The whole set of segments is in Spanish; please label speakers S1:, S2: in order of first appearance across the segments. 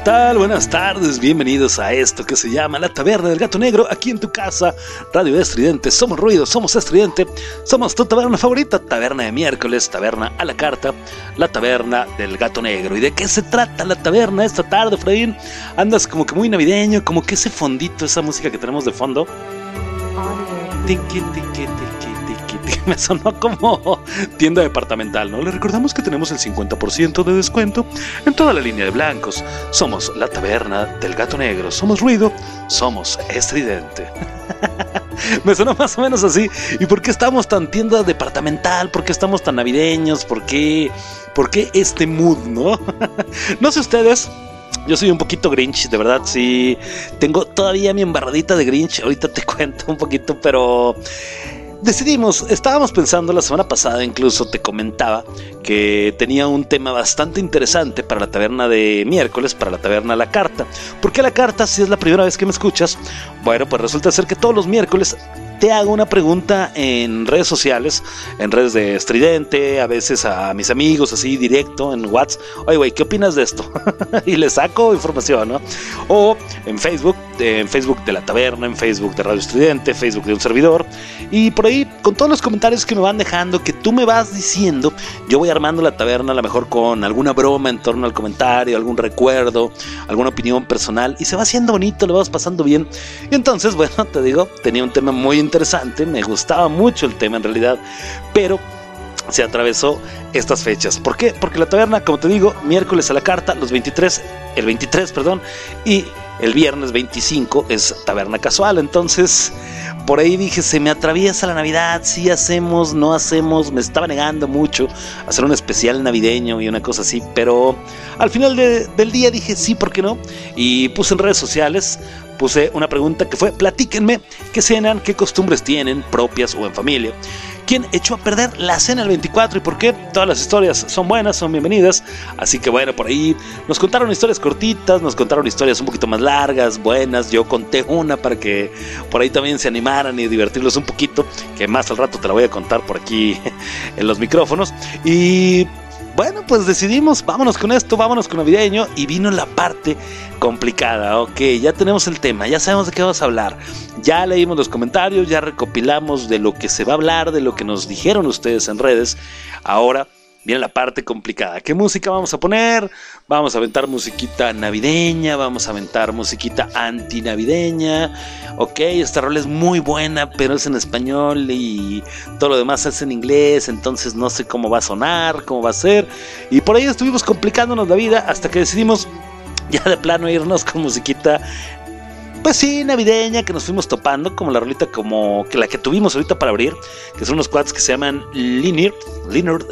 S1: ¿Qué tal? Buenas tardes, bienvenidos a esto que se llama La Taberna del Gato Negro, aquí en tu casa, Radio Estridente. Somos ruido, somos estridente, somos tu taberna favorita, taberna de miércoles, taberna a la carta, la taberna del Gato Negro. ¿Y de qué se trata la taberna esta tarde, Fredín? Andas como que muy navideño, como que ese fondito, esa música que tenemos de fondo. Tiqui, tiqui, tiqui, Me sonó como tienda departamental, ¿no? Le recordamos que tenemos el 50% de descuento en toda la línea de blancos. Somos la taberna del gato negro. Somos ruido, somos estridente. Me sonó más o menos así. ¿Y por qué estamos tan tienda departamental? ¿Por qué estamos tan navideños? ¿Por qué, por qué este mood, no? no sé ustedes,
S2: Yo soy un poquito Grinch, de verdad, sí. Tengo todavía mi embarradita de Grinch. Ahorita te cuento un poquito, pero decidimos, estábamos pensando la semana pasada, incluso te comentaba que tenía un tema bastante interesante para la taberna de miércoles, para la taberna La Carta. ¿Por qué La Carta si es la primera vez que me escuchas? Bueno, pues resulta ser que todos los miércoles te hago una pregunta en redes sociales, en redes de estridente, a veces a mis amigos, así directo, en WhatsApp. Oye, güey, ¿qué opinas de esto? y les saco información, ¿no? O en Facebook, en Facebook de la taberna, en Facebook de Radio Estridente, Facebook de un servidor. Y por ahí, con todos los comentarios que me van dejando, que tú me vas diciendo, yo voy armando la taberna a lo mejor con alguna broma en torno al comentario, algún recuerdo, alguna opinión personal. Y se va haciendo bonito, lo vas pasando bien. Y entonces, bueno, te digo, tenía un tema muy interesante, me gustaba mucho el tema en realidad, pero se atravesó estas fechas. ¿Por qué? Porque la taberna, como te digo, miércoles a la carta, los 23, el 23, perdón, y el viernes 25 es taberna casual. Entonces, por ahí dije, se me atraviesa la Navidad, si hacemos, no hacemos, me estaba negando mucho hacer un especial navideño y una cosa así, pero al final de- del día dije, sí, ¿por qué no? Y puse en redes sociales, puse una pregunta que fue, platíquenme qué cenan, qué costumbres tienen, propias o en familia. ¿Quién echó a perder la cena el 24 y por qué? Todas las historias son buenas, son bienvenidas. Así que bueno, por ahí nos contaron historias cortitas, nos contaron historias un poquito más largas, buenas. Yo conté una para que por ahí también se animaran y divertirlos un poquito, que más al rato te la voy a contar por aquí en los micrófonos. Y bueno, pues decidimos, vámonos con esto, vámonos con navideño y vino la parte complicada. Ok, ya tenemos el tema, ya sabemos de qué vamos a hablar. Ya leímos los comentarios, ya recopilamos de lo que se va a hablar, de lo que nos dijeron ustedes en redes. Ahora viene la parte complicada. ¿Qué música vamos a poner? Vamos a aventar musiquita navideña, vamos a aventar musiquita antinavideña. Ok, esta rola es muy buena, pero es en español y todo lo demás es en inglés, entonces no sé cómo va a sonar, cómo va a ser. Y por ahí estuvimos complicándonos la vida hasta que decidimos ya de plano irnos con musiquita pues sí, navideña que nos fuimos topando, como la rolita como que la que tuvimos ahorita para abrir, que son unos cuads que se llaman Leonard, Leonard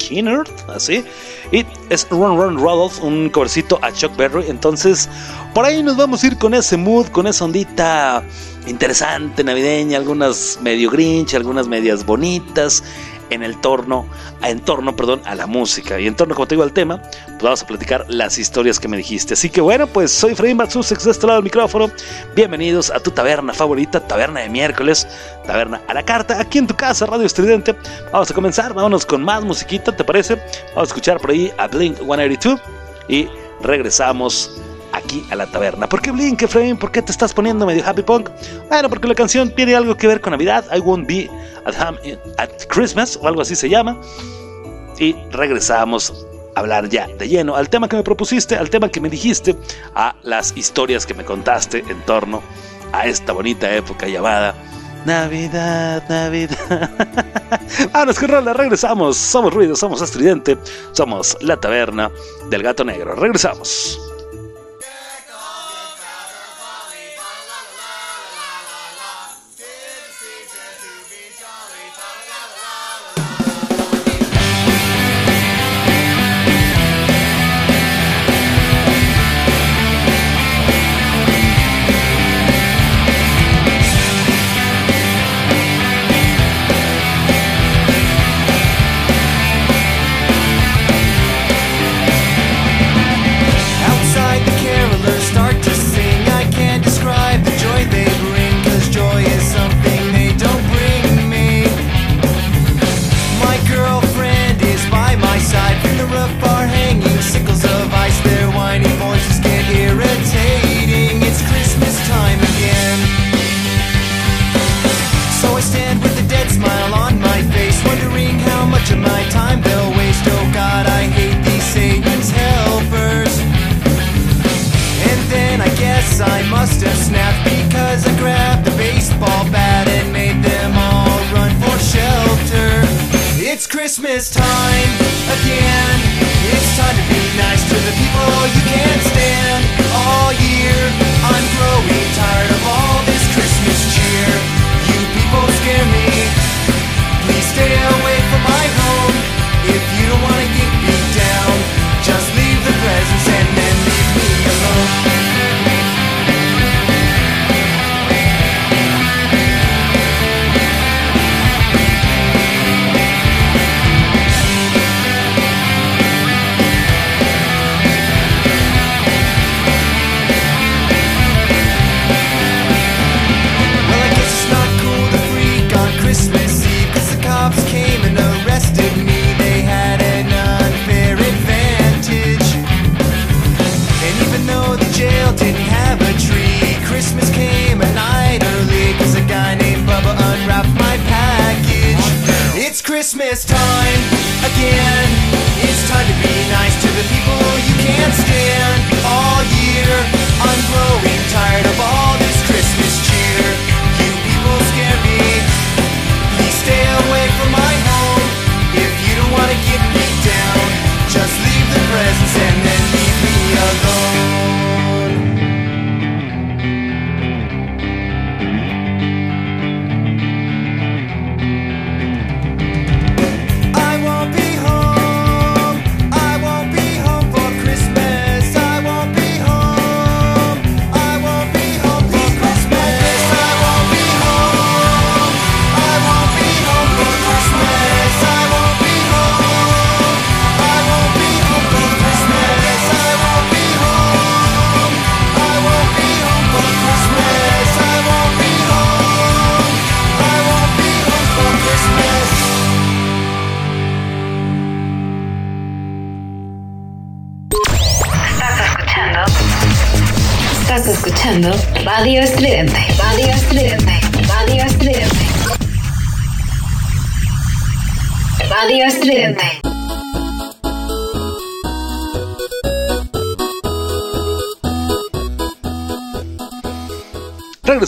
S2: Skinner, así, y es Run Run Rudolph, un covercito a Chuck Berry, entonces por ahí nos vamos a ir con ese mood, con esa ondita interesante navideña, algunas medio grinch, algunas medias bonitas, en el torno, en torno, perdón, a la música. Y en torno, como te digo, al tema, pues vamos a platicar las historias que me dijiste. Así que bueno, pues soy Freddy Matsusex de este lado del micrófono. Bienvenidos a tu taberna favorita, taberna de miércoles, taberna a la carta, aquí en tu casa, Radio Estridente. Vamos a comenzar, vámonos con más musiquita, ¿te parece? Vamos a escuchar por ahí a Blink 182 y regresamos aquí a la taberna. ¿Por qué Blink, Efraín? ¿Por qué te estás poniendo medio happy punk? Bueno, porque la canción tiene algo que ver con Navidad. I won't be at, home at Christmas o algo así se llama. Y regresamos a hablar ya de lleno al tema que me propusiste, al tema que me dijiste, a las historias que me contaste en torno a esta bonita época llamada Navidad, Navidad. Vámonos con rola, regresamos. Somos ruido, somos estridente, somos la taberna del gato negro. Regresamos.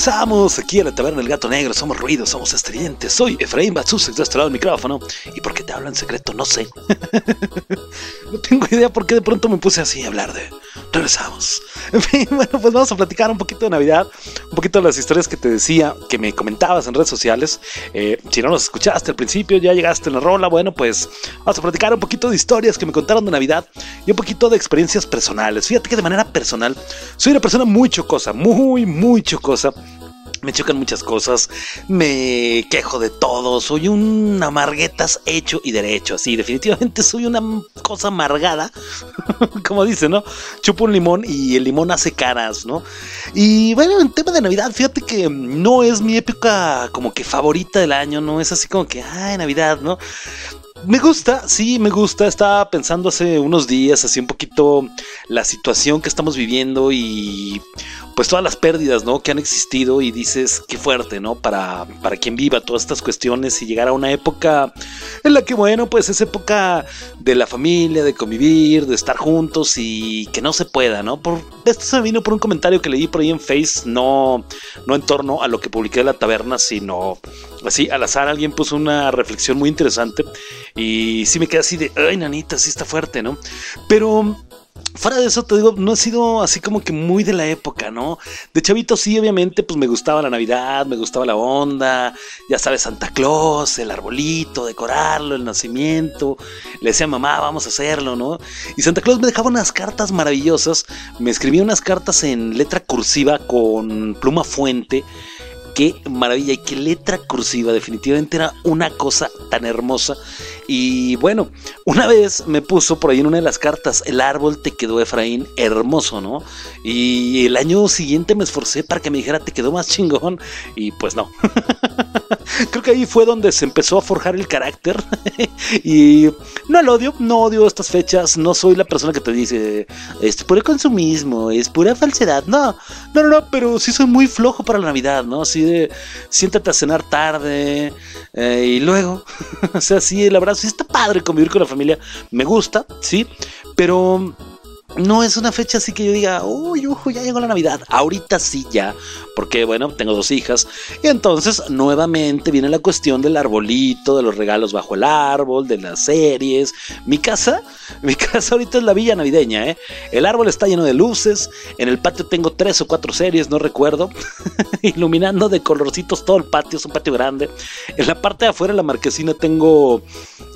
S2: Regresamos aquí a la taberna del gato negro, somos ruidos, somos estridentes. Soy Efraín Batsusek de este lado del micrófono. ¿Y por qué te hablo en secreto? No sé. no tengo idea por qué de pronto me puse así a hablar de. Regresamos. En fin, bueno, pues vamos a platicar un poquito de Navidad, un poquito de las historias que te decía, que me comentabas en redes sociales. Eh, si no nos escuchaste al principio, ya llegaste en la rola, bueno, pues vamos a platicar un poquito de historias que me contaron de Navidad y un poquito de experiencias personales. Fíjate que de manera personal, soy una persona muy chocosa, muy, muy chocosa. Me chocan muchas cosas, me quejo de todo, soy un amarguetas hecho y derecho, así, definitivamente soy una cosa amargada, como dice, ¿no? Chupo un limón y el limón hace caras, ¿no? Y bueno, en tema de Navidad, fíjate que no es mi época como que favorita del año, no es así como que, ay, Navidad, ¿no? Me gusta, sí, me gusta. Estaba pensando hace unos días, así un poquito la situación que estamos viviendo y pues todas las pérdidas, ¿no? Que han existido y dices, qué fuerte, ¿no? Para, para quien viva todas estas cuestiones y llegar a una época en la que, bueno, pues es época de la familia, de convivir, de estar juntos y que no se pueda, ¿no? Por, esto se me vino por un comentario que leí por ahí en Face, no, no en torno a lo que publiqué de la taberna, sino así al azar alguien puso una reflexión muy interesante y sí me quedé así de, ay, nanita, sí está fuerte, ¿no? Pero Fuera de eso, te digo, no he sido así como que muy de la época, ¿no? De chavito sí, obviamente, pues me gustaba la Navidad, me gustaba la onda, ya sabes, Santa Claus, el arbolito, decorarlo, el nacimiento. Le decía mamá, vamos a hacerlo, ¿no? Y Santa Claus me dejaba unas cartas maravillosas, me escribía unas cartas en letra cursiva con pluma fuente. Qué maravilla y qué letra cursiva, definitivamente era una cosa tan hermosa. Y bueno, una vez me puso por ahí en una de las cartas, el árbol te quedó Efraín hermoso, ¿no? Y el año siguiente me esforcé para que me dijera te quedó más chingón y pues no. Creo que ahí fue donde se empezó a forjar el carácter y no el odio, no odio estas fechas, no soy la persona que te dice es puro consumismo, es pura falsedad, no, no, no, no, pero sí soy muy flojo para la Navidad, ¿no? Así de siéntate a cenar tarde eh, y luego, o sea, sí, la verdad sí está padre convivir con la familia, me gusta, sí, pero no es una fecha así que yo diga, uy, uy, ya llegó la Navidad. Ahorita sí ya, porque bueno, tengo dos hijas. Y entonces nuevamente viene la cuestión del arbolito, de los regalos bajo el árbol, de las series. Mi casa, mi casa ahorita es la villa navideña, ¿eh? El árbol está lleno de luces. En el patio tengo tres o cuatro series, no recuerdo. Iluminando de colorcitos todo el patio, es un patio grande. En la parte de afuera la marquesina tengo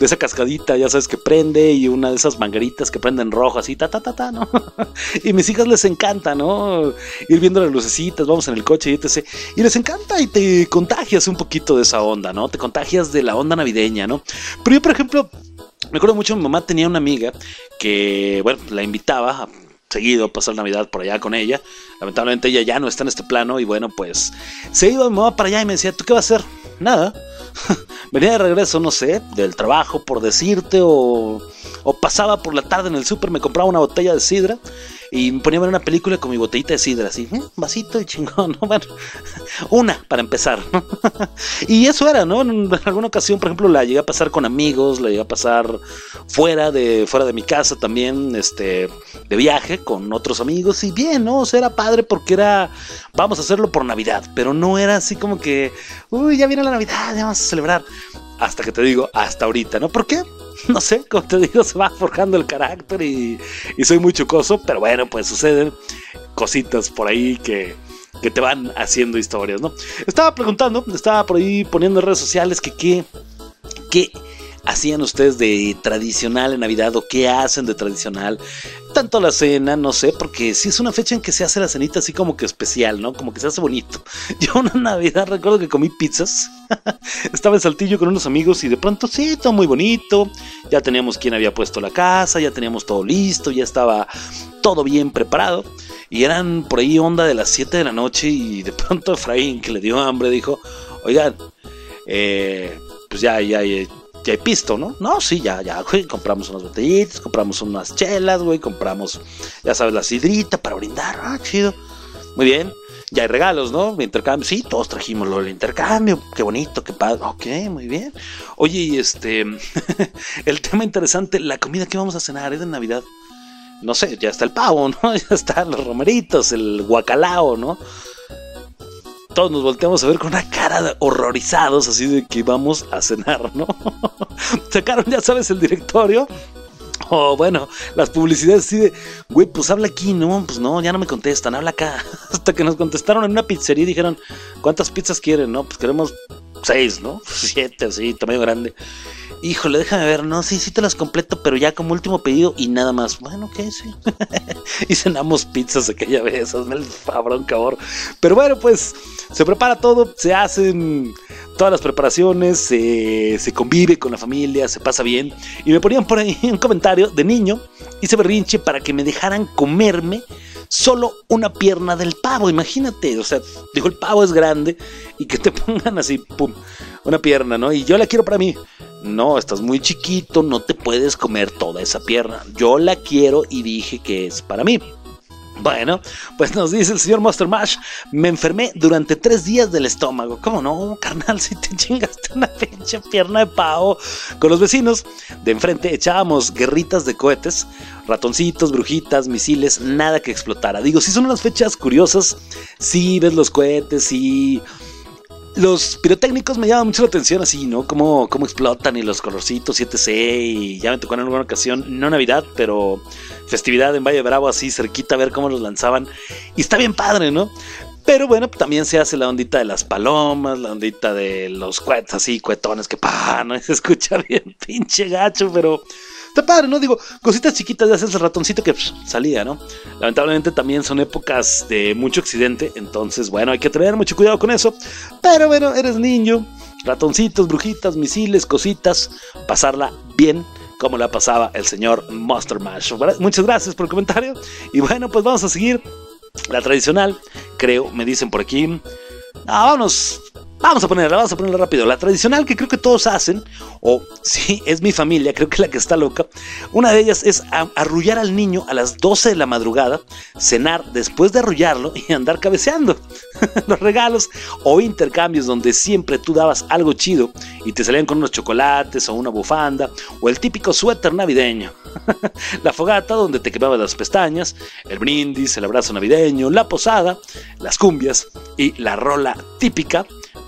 S2: esa cascadita, ya sabes, que prende y una de esas mangueritas que prenden rojo, así, ta, ta, ta, y mis hijas les encanta, ¿no? Ir viendo las lucecitas, vamos en el coche y etc. Y les encanta y te contagias un poquito de esa onda, ¿no? Te contagias de la onda navideña, ¿no? Pero yo, por ejemplo, me acuerdo mucho, mi mamá tenía una amiga que, bueno, la invitaba a seguido a pasar Navidad por allá con ella. Lamentablemente ella ya no está en este plano y bueno, pues se iba mi mamá para allá y me decía, ¿tú qué vas a hacer? Nada. Venía de regreso, no sé, del trabajo por decirte o, o pasaba por la tarde en el súper, me compraba una botella de sidra y me ponía a ver una película con mi botellita de sidra, así, "Mm, vasito y chingón, ¿no? Bueno, una para empezar, ¿no? y eso era, ¿no? En alguna ocasión, por ejemplo, la llegué a pasar con amigos, la llegué a pasar fuera de, fuera de mi casa también, este, de viaje con otros amigos, y bien, ¿no? O sea, era padre porque era, vamos a hacerlo por Navidad, pero no era así como que, uy, ya viene la Navidad, ya vamos a celebrar. Hasta que te digo, hasta ahorita, ¿no? ¿Por qué? No sé, como te digo, se va forjando el carácter y, y soy muy chocoso, pero bueno, pues suceden cositas por ahí que, que te van haciendo historias, ¿no? Estaba preguntando, estaba por ahí poniendo en redes sociales que qué, qué hacían ustedes de tradicional en Navidad o qué hacen de tradicional. Tanto la cena, no sé, porque sí es una fecha en que se hace la cenita así como que especial, ¿no? Como que se hace bonito. Yo una Navidad recuerdo que comí pizzas. Estaba en Saltillo con unos amigos y de pronto sí, todo muy bonito. Ya teníamos quien había puesto la casa, ya teníamos todo listo, ya estaba todo bien preparado. Y eran por ahí onda de las 7 de la noche y de pronto Efraín, que le dio hambre, dijo, oigan, eh, pues ya, ya, ya, ya hay pisto, ¿no? No, sí, ya, ya, güey, compramos unas botellitas, compramos unas chelas, güey, compramos, ya sabes, la sidrita para brindar, ah, chido. Muy bien, ya hay regalos, ¿no? Intercambio, sí, todos trajimos lo del intercambio, qué bonito, qué padre, ok, muy bien. Oye, y este, el tema interesante, la comida que vamos a cenar es de Navidad. No sé, ya está el pavo, ¿no? Ya están los romeritos, el guacalao, ¿no? Todos nos volteamos a ver con una cara de horrorizados, así de que vamos a cenar, ¿no? Sacaron, ya sabes, el directorio. O bueno, las publicidades así de, güey, pues habla aquí, no, pues no, ya no me contestan, habla acá. Hasta que nos contestaron en una pizzería y dijeron, ¿cuántas pizzas quieren? No, pues queremos seis, ¿no? Siete, así, tamaño grande. Híjole, déjame ver, no, sí, sí te las completo, pero ya como último pedido y nada más. Bueno, ok, sí. y cenamos pizzas aquella vez, hazme el fabrón, cabrón. Pero bueno, pues se prepara todo, se hacen todas las preparaciones, se, se convive con la familia, se pasa bien. Y me ponían por ahí un comentario de niño, hice berrinche para que me dejaran comerme solo una pierna del pavo, imagínate, o sea, dijo el pavo es grande y que te pongan así, pum, una pierna, ¿no? Y yo la quiero para mí. No, estás muy chiquito, no te puedes comer toda esa pierna. Yo la quiero y dije que es para mí. Bueno, pues nos dice el señor Monster Mash, me enfermé durante tres días del estómago. ¿Cómo no, carnal? Si te chingaste una pinche pierna de pavo. Con los vecinos de enfrente echábamos guerritas de cohetes, ratoncitos, brujitas, misiles, nada que explotara. Digo, si son unas fechas curiosas, sí ves los cohetes, sí los pirotécnicos me llaman mucho la atención así, ¿no? Cómo, cómo explotan y los colorcitos 7C y ya me tocó en alguna ocasión, no Navidad, pero festividad en Valle Bravo así cerquita a ver cómo los lanzaban. Y está bien padre, ¿no? Pero bueno, también se hace la ondita de las palomas, la ondita de los cuetos así, cuetones que pa, ¿no? Se escucha bien pinche gacho, pero padre, ¿no? Digo, cositas chiquitas de hacer el ratoncito que psh, salía, ¿no? Lamentablemente también son épocas de mucho accidente, entonces, bueno, hay que tener mucho cuidado con eso. Pero bueno, eres niño, ratoncitos, brujitas, misiles, cositas, pasarla bien como la pasaba el señor Monster Mash. Muchas gracias por el comentario. Y bueno, pues vamos a seguir la tradicional, creo, me dicen por aquí. Ah, vámonos. Vamos a ponerla, vamos a ponerla rápido. La tradicional que creo que todos hacen, o sí, es mi familia, creo que la que está loca. Una de ellas es arrullar al niño a las 12 de la madrugada, cenar después de arrullarlo y andar cabeceando. Los regalos o intercambios donde siempre tú dabas algo chido y te salían con unos chocolates o una bufanda o el típico suéter navideño. la fogata donde te quemabas las pestañas, el brindis, el abrazo navideño, la posada, las cumbias y la rola típica.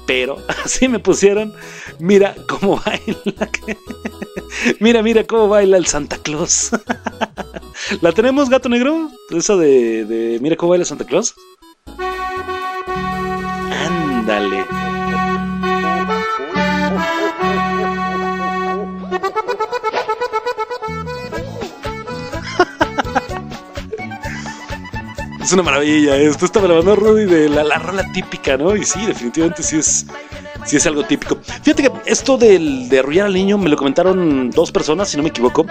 S2: Pero así me pusieron, mira cómo baila. mira, mira cómo baila el Santa Claus. ¿La tenemos, gato negro? Esa de, de mira cómo baila Santa Claus. Ándale. Es una maravilla esto. Esta me Rudy de la, la rola típica, ¿no? Y sí, definitivamente sí es, sí es algo típico. Fíjate que esto del, de arrullar al niño me lo comentaron dos personas, si no me equivoco.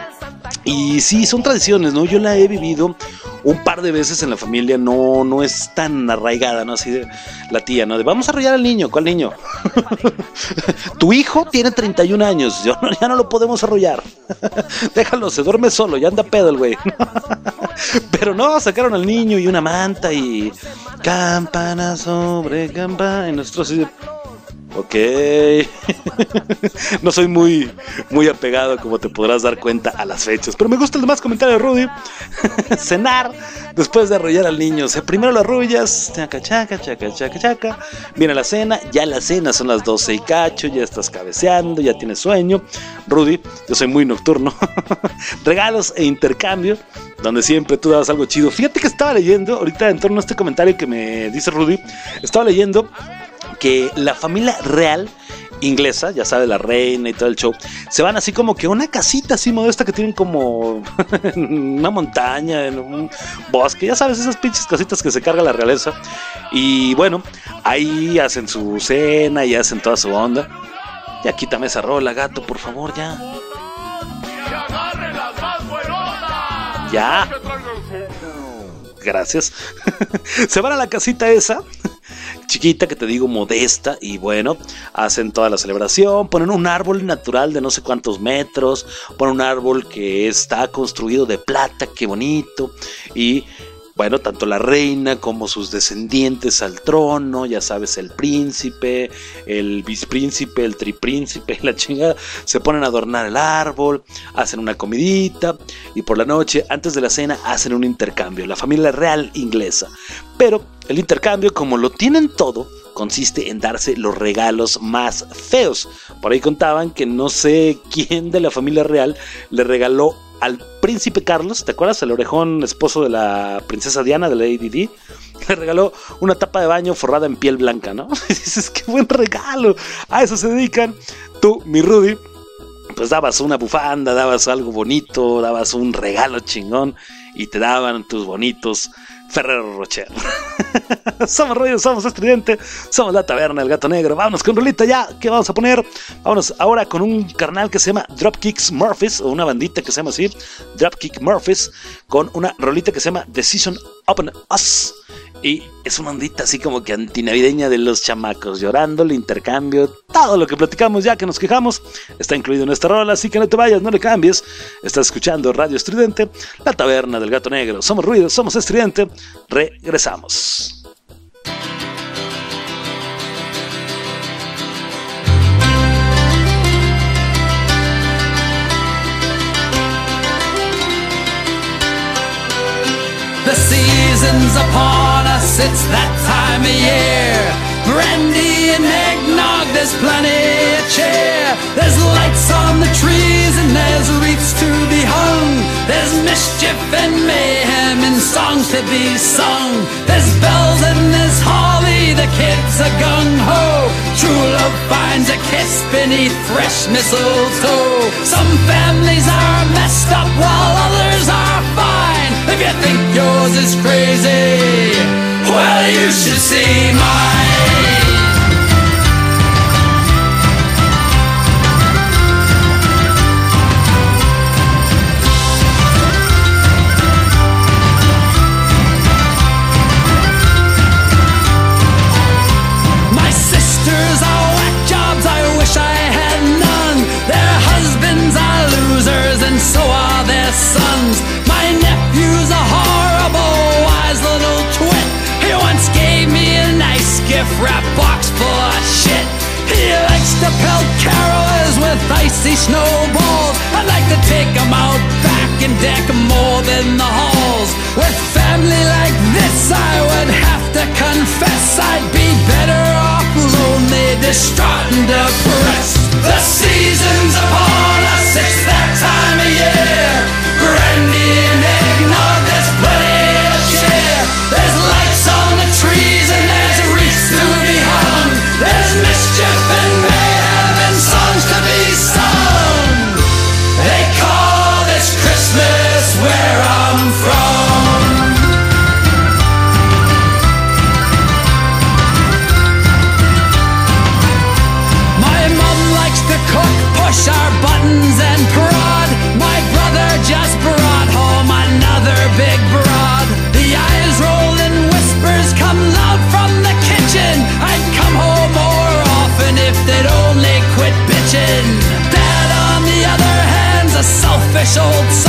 S2: Y sí, son tradiciones, ¿no? Yo la he vivido un par de veces en la familia, no, no es tan arraigada, ¿no? Así de la tía, ¿no? De vamos a arrullar al niño, ¿cuál niño? tu hijo tiene 31 años, yo no- ya no lo podemos arrullar. Déjalo, se duerme solo, ya anda pedo el güey. Pero no, sacaron al niño y una manta y campana sobre campana. Y nosotros así de, Ok. no soy muy, muy apegado, como te podrás dar cuenta, a las fechas. Pero me gusta el demás comentario de Rudy. Cenar después de arrullar al niño. O primero lo arrullas, chaca, chaca, chaca, chaca, chaca. Viene la cena, ya la cena son las 12 y cacho, ya estás cabeceando, ya tienes sueño. Rudy, yo soy muy nocturno. Regalos e intercambio, donde siempre tú dabas algo chido. Fíjate que estaba leyendo, ahorita en torno a este comentario que me dice Rudy, estaba leyendo que la familia real inglesa, ya sabes, la reina y todo el show, se van así como que una casita así modesta que tienen como una montaña, en un bosque, ya sabes, esas pinches casitas que se carga la realeza. Y bueno, ahí hacen su cena y hacen toda su onda. Ya quítame esa rola, gato, por favor, ya. Ya. Gracias. se van a la casita esa chiquita, que te digo modesta, y bueno, hacen toda la celebración, ponen un árbol natural de no sé cuántos metros, ponen un árbol que está construido de plata, qué bonito, y bueno, tanto la reina como sus descendientes al trono, ya sabes, el príncipe, el vispríncipe, el tripríncipe, la chingada, se ponen a adornar el árbol, hacen una comidita y por la noche, antes de la cena, hacen un intercambio, la familia real inglesa. Pero el intercambio, como lo tienen todo, consiste en darse los regalos más feos. Por ahí contaban que no sé quién de la familia real le regaló al príncipe Carlos, ¿te acuerdas? El orejón esposo de la princesa Diana de la ADD. Le regaló una tapa de baño forrada en piel blanca, ¿no? Y dices, qué buen regalo. A eso se dedican. Tú, mi Rudy, pues dabas una bufanda, dabas algo bonito, dabas un regalo chingón y te daban tus bonitos Ferrero Rocher. somos Ruido, somos Estridente, somos la taberna del gato negro. Vámonos con Rolita ya. ¿Qué vamos a poner? Vámonos ahora con un carnal que se llama Dropkicks Murphys, o una bandita que se llama así, Dropkick Murphys, con una rolita que se llama Decision Open Us. Y es una ondita así como que antinavideña de los chamacos, llorando, el intercambio, todo lo que platicamos ya que nos quejamos, está incluido en esta rola, así que no te vayas, no le cambies. Estás escuchando Radio Estridente, la taberna del gato negro. Somos ruido, somos estridente. Regresamos.
S3: The season's upon us, it's that time of year. Brandy and eggnog, there's plenty of cheer. There's lights on the trees and there's wreaths to be hung. There's mischief and mayhem and songs to be sung. There's bells and there's holly, the kids are gung ho. True love finds a kiss beneath fresh mistletoe. Some families are messed up while others are fine. If you think yours is crazy, well, you should see mine. Snowballs. I'd like to take him out back and deck more than the halls. With family like this, I would have to confess I'd be better off lonely, distraught, and depressed. The season's upon us, it's that time of year. Old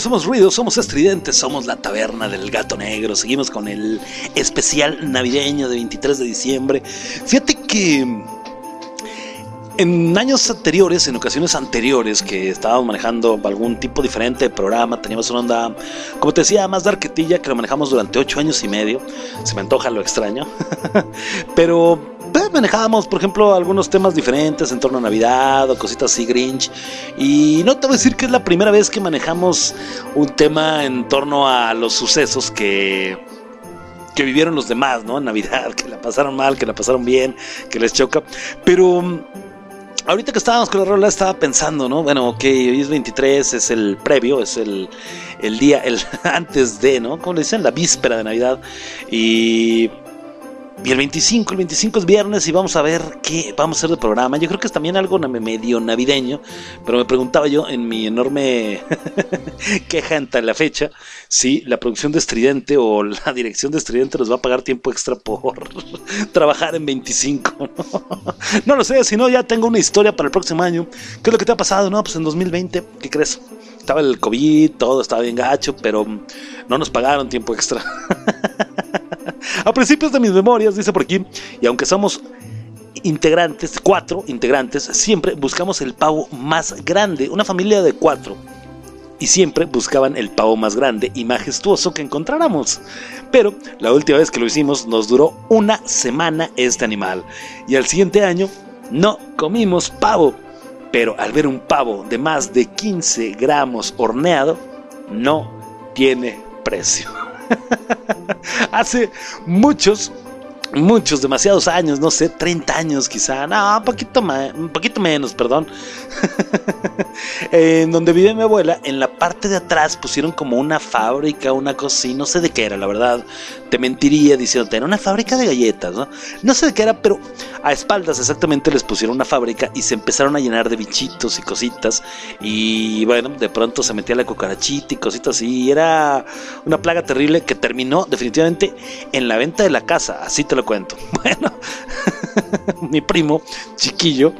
S2: Regresamos, somos ruido, somos estridentes, somos la taberna del gato negro. Seguimos con el especial navideño de 23 de diciembre. Fíjate que en años anteriores, en ocasiones anteriores, que estábamos manejando algún tipo diferente de programa, teníamos una onda, como te decía, más darquetilla, que lo manejamos durante ocho años y medio. Se me antoja lo extraño. Pero manejábamos, por ejemplo, algunos temas diferentes en torno a Navidad o cositas así Grinch. Y no te voy a decir que es la primera vez que manejamos un tema en torno a los sucesos que que vivieron los demás, ¿no? En Navidad, que la pasaron mal, que la pasaron bien, que les choca. Pero mm, ahorita que estábamos con la rola estaba pensando, ¿no? Bueno, ok, hoy es 23, es el previo, es el, el día, el antes de, ¿no? Como le dicen, la víspera de Navidad. Y y el 25, el 25 es viernes y vamos a ver qué vamos a hacer de programa. Yo creo que es también algo medio navideño, pero me preguntaba yo en mi enorme queja ante la fecha si la producción de Estridente o la dirección de Estridente nos va a pagar tiempo extra por trabajar en 25. ¿no? no lo sé, si no ya tengo una historia para el próximo año. ¿Qué es lo que te ha pasado? No, pues en 2020, ¿qué crees? Estaba el COVID, todo estaba bien gacho, pero no nos pagaron tiempo extra. A principios de mis memorias, dice por aquí, y aunque somos integrantes, cuatro integrantes, siempre buscamos el pavo más grande, una familia de cuatro. Y siempre buscaban el pavo más grande y majestuoso que encontráramos. Pero la última vez que lo hicimos nos duró una semana este animal. Y al siguiente año no comimos pavo. Pero al ver un pavo de más de 15 gramos horneado, no tiene precio. Hace muchos, muchos, demasiados años, no sé, 30 años quizá, no, un poquito, un poquito menos, perdón. en donde vive mi abuela, en la parte de atrás pusieron como una fábrica, una cocina, no sé de qué era, la verdad. Te mentiría diciéndote, era una fábrica de galletas, ¿no? No sé de qué era, pero a espaldas exactamente les pusieron una fábrica y se empezaron a llenar de bichitos y cositas. Y bueno, de pronto se metía la cucarachita y cositas así. Y era una plaga terrible que terminó definitivamente en la venta de la casa, así te lo cuento. Bueno, mi primo chiquillo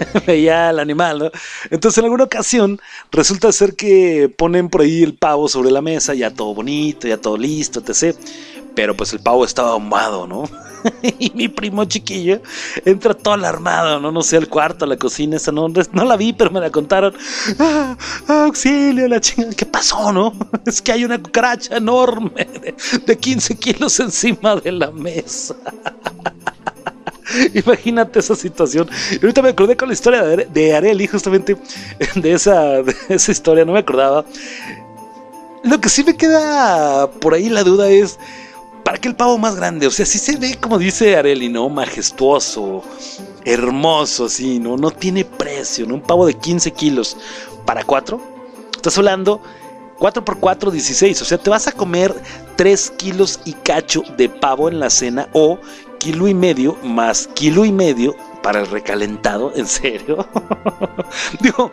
S2: veía al animal, ¿no? Entonces en alguna ocasión resulta ser que ponen por ahí el pavo sobre la mesa, ya todo bonito, ya todo listo, etc. Pero pues el pavo estaba ahumado, ¿no? y mi primo chiquillo entra todo alarmado, ¿no? No sé, al cuarto, a la cocina, esa no, no la vi, pero me la contaron. ¡Ah, auxilio, la chingada! ¿Qué pasó, no? Es que hay una cucaracha enorme de, de 15 kilos encima de la mesa. Imagínate esa situación. Y ahorita me acordé con la historia de, Are- de Areli, justamente de esa, de esa historia, no me acordaba. Lo que sí me queda por ahí la duda es, ¿para qué el pavo más grande? O sea, sí se ve, como dice Areli, ¿no? Majestuoso, hermoso, así, ¿no? No tiene precio, ¿no? Un pavo de 15 kilos para cuatro. Estás hablando 4 por 4, 16. O sea, te vas a comer 3 kilos y cacho de pavo en la cena o kilo y medio más kilo y medio para el recalentado. ¿En serio? Digo,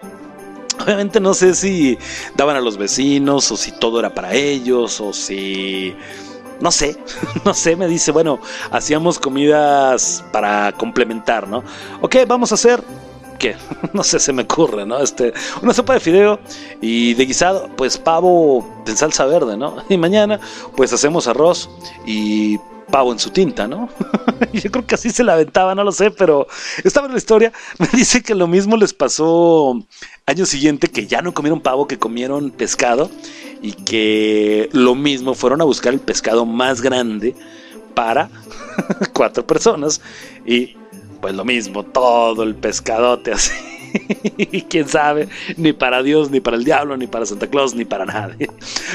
S2: obviamente no sé si daban a los vecinos o si todo era para ellos o si... No sé, no sé, me dice, bueno, hacíamos comidas para complementar, ¿no? Ok, vamos a hacer ¿qué? No sé, se me ocurre, ¿no? Este, una sopa de fideo y de guisado, pues pavo en salsa verde, ¿no? Y mañana, pues hacemos arroz y pavo en su tinta, ¿no? Yo creo que así se la aventaba, no lo sé, pero estaba en la historia. Me dice que lo mismo les pasó año siguiente, que ya no comieron pavo, que comieron pescado y que lo mismo fueron a buscar el pescado más grande para cuatro personas y pues lo mismo, todo el pescadote así. Y quién sabe, ni para Dios, ni para el diablo, ni para Santa Claus, ni para nadie.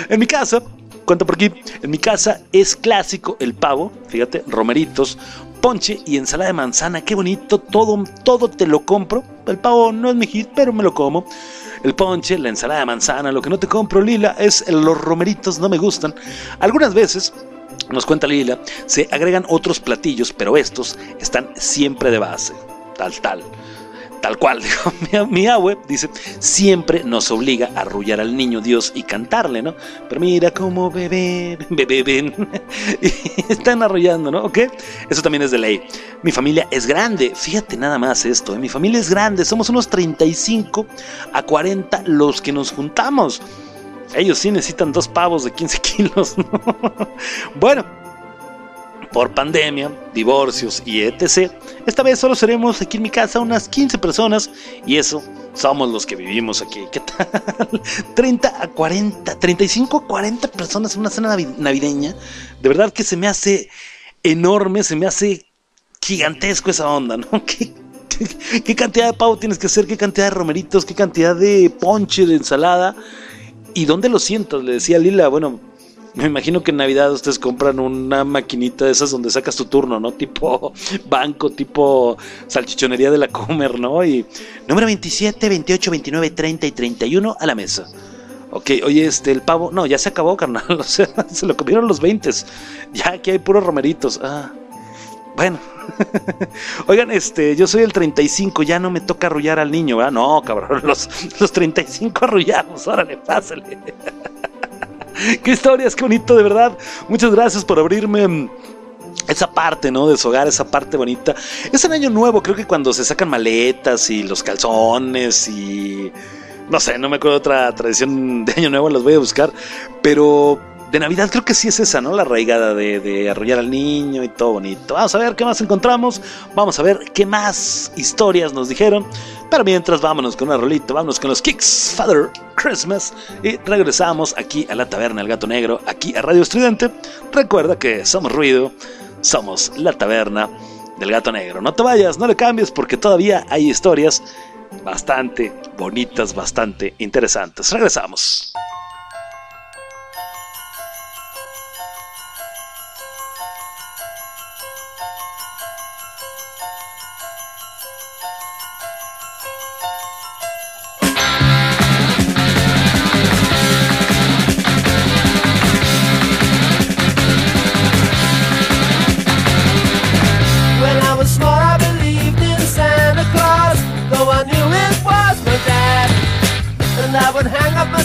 S2: En mi casa, cuento por aquí, en mi casa es clásico el pavo, fíjate, romeritos, ponche y ensalada de manzana, qué bonito, todo, todo te lo compro. El pavo no es mi hit, pero me lo como. el ponche, la ensalada de manzana. Lo que no te compro, Lila, es los romeritos, no me gustan. Algunas veces, nos cuenta Lila, se agregan otros platillos, pero estos están siempre de base. Tal, tal. Tal cual, mi, mi dice, siempre nos obliga a arrullar al niño Dios y cantarle, ¿no? Pero mira cómo ven. y están arrullando, ¿no? ¿Ok? Eso también es de ley. Mi familia es grande, fíjate nada más esto, ¿eh? mi familia es grande, somos unos 35 a 40 los que nos juntamos. Ellos sí necesitan dos pavos de 15 kilos, ¿no? bueno, por pandemia, divorcios y etc. Esta vez solo seremos aquí en mi casa unas 15 personas y eso somos los que vivimos aquí. ¿Qué tal? 30 a 40, 35 a 40 personas en una cena navi- navideña. De verdad que se me hace enorme, se me hace gigantesco esa onda, ¿no? ¿Qué, qué, qué cantidad de pavo tienes que hacer? ¿Qué cantidad de romeritos? ¿Qué cantidad de ponche, de ensalada? ¿Y dónde lo sientas? Le decía Lila, bueno, me imagino que en Navidad ustedes compran una maquinita de esas donde sacas tu turno, ¿no? Tipo banco, tipo salchichonería de la comer, ¿no? Y número 27, 28, 29, 30 y 31 a la mesa. Ok, oye, este, el pavo, no, ya se acabó, carnal. O sea, se lo comieron los 20. Ya aquí hay puros romeritos. Ah, bueno. Oigan, este, yo soy el 35, ya no me toca arrullar al niño, ¿verdad? No, cabrón, los, los 35 arrullamos, órale, pásale. qué historias, qué bonito, de verdad. Muchas gracias por abrirme mm, esa parte, ¿no? De su hogar, esa parte bonita. Es en Año Nuevo, creo que cuando se sacan maletas y los calzones y... No sé, no me acuerdo otra tradición de Año Nuevo, las voy a buscar. Pero de Navidad creo que sí es esa, ¿no? La arraigada de, arrullar al niño y todo bonito. Vamos a ver qué más encontramos. Vamos a ver qué más historias nos dijeron. Pero mientras, vámonos con una rolita, vámonos con los Kicks Father Christmas. Y regresamos aquí a la taberna del gato negro, aquí a Radio Estridente. Recuerda que somos ruido, somos la taberna del gato negro. No te vayas, no le cambies porque todavía hay historias bastante bonitas, bastante interesantes. Regresamos.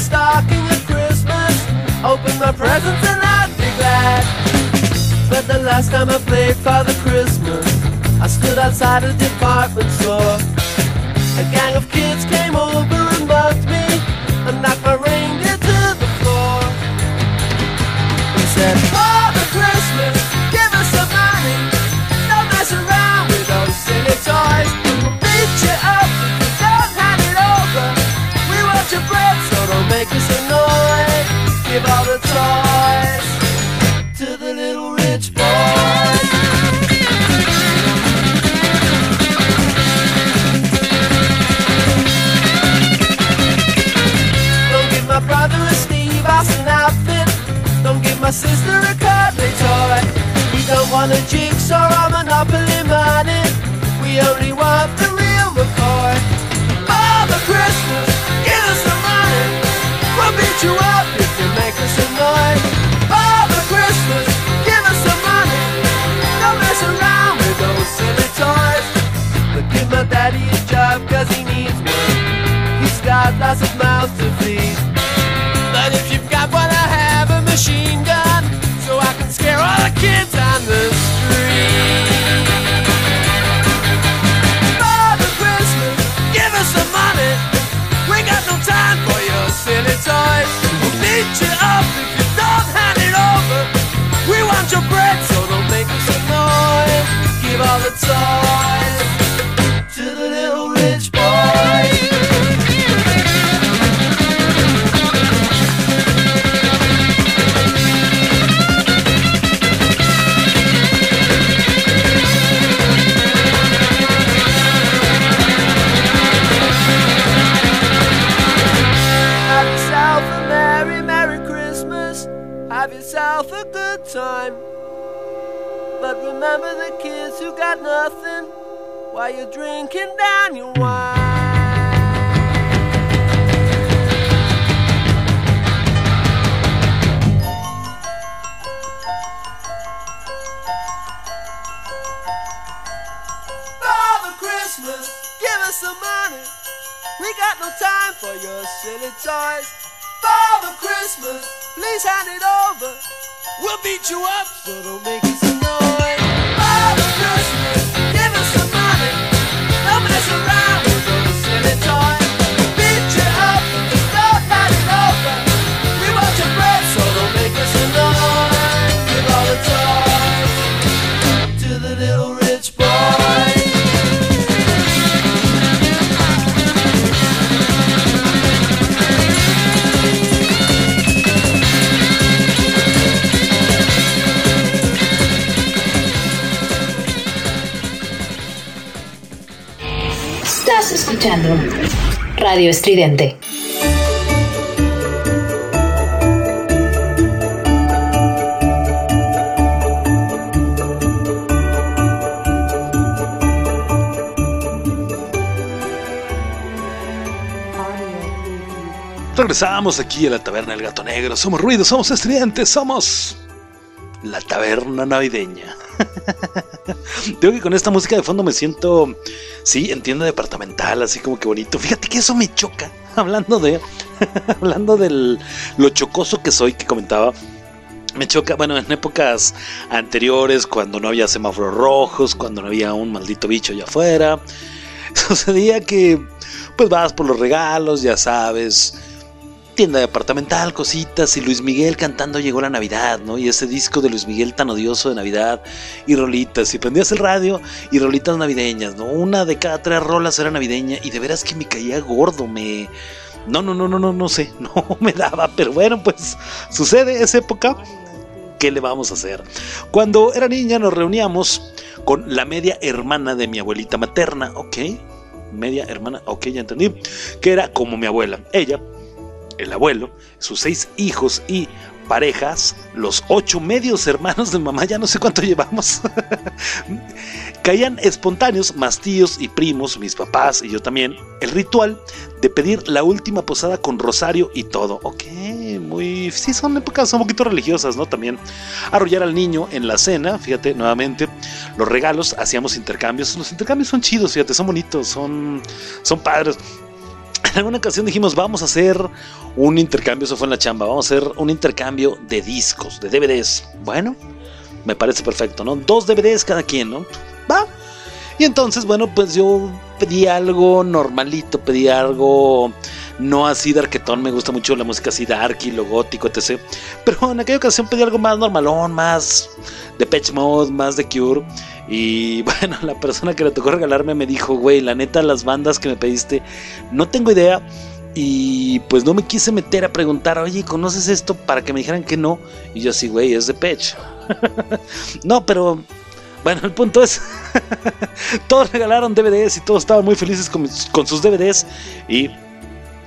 S4: Stocking at Christmas, open my presents, and I'd be glad. But the last time I played Father Christmas, I stood outside a department store. A gang of kids came over and mugged me and knocked my reindeer to the floor. He said, Father to the little rich boys. Don't give my brother a Steve Austin outfit. Don't give my sister a cuddly toy. We don't want a jigsaw or Monopoly money. We only want the real McCoy. Father Christmas, give us money. We'll beat you up While you're drinking down your wine.
S5: some money. We got no time for your silly toys. Father Christmas, please hand it over. We'll beat you up, so don't make us annoyed.
S6: Radio Estridente.
S2: Regresamos aquí a la taberna del gato negro. Somos ruidos, somos estridentes, somos la taberna navideña. Tengo que con esta música de fondo me siento, sí, en tienda departamental, así como que bonito. Fíjate que eso me choca. Hablando de, hablando de lo chocoso que soy, que comentaba. Me choca, bueno, en épocas anteriores, cuando no había semáforos rojos, cuando no había un maldito bicho allá afuera, sucedía que, pues vas por los regalos, ya sabes, tienda departamental, cositas, y Luis Miguel cantando Llegó la Navidad, ¿no? Y ese disco de Luis Miguel tan odioso de Navidad, y rolitas, y prendías el radio, y rolitas navideñas, ¿no? Una de cada tres rolas era navideña, y de veras que me caía gordo, me... No, no, no, no, no, no sé, no me daba, pero bueno, pues sucede esa época. ¿Qué le vamos a hacer? Cuando era niña nos reuníamos con la media hermana de mi abuelita materna, ¿ok? Media hermana, ok, ya entendí. Que era como mi abuela. Ella el abuelo, sus seis hijos y parejas, los ocho medios hermanos de mamá, ya no sé cuánto llevamos, caían espontáneos, más tíos y primos, mis papás y yo también, el ritual de pedir la última posada con rosario y todo. Ok, muy... Sí, son épocas un poquito religiosas, ¿no? También arrollar al niño en la cena, fíjate, nuevamente, los regalos, hacíamos intercambios. Los intercambios son chidos, fíjate, son bonitos, son, son padres en alguna ocasión dijimos, vamos a hacer un intercambio, eso fue en la chamba, vamos a hacer un intercambio de discos, de DVDs. Bueno, me parece perfecto, ¿no? Dos DVDs cada quien, ¿no? Va. Y entonces, bueno, pues yo pedí algo normalito, pedí algo no así darketón, me gusta mucho la música así darky, lo gótico, etc. Pero en aquella ocasión pedí algo más normalón, más de Patch Mode, más de Cure. Y bueno, la persona que le tocó regalarme me dijo, güey, la neta, las bandas que me pediste, no tengo idea. Y pues no me quise meter a preguntar, oye, ¿conoces esto? Para que me dijeran que no. Y yo así, güey, es de Patch. no, pero bueno, el punto es, todos regalaron DVDs y todos estaban muy felices con, con sus DVDs. Y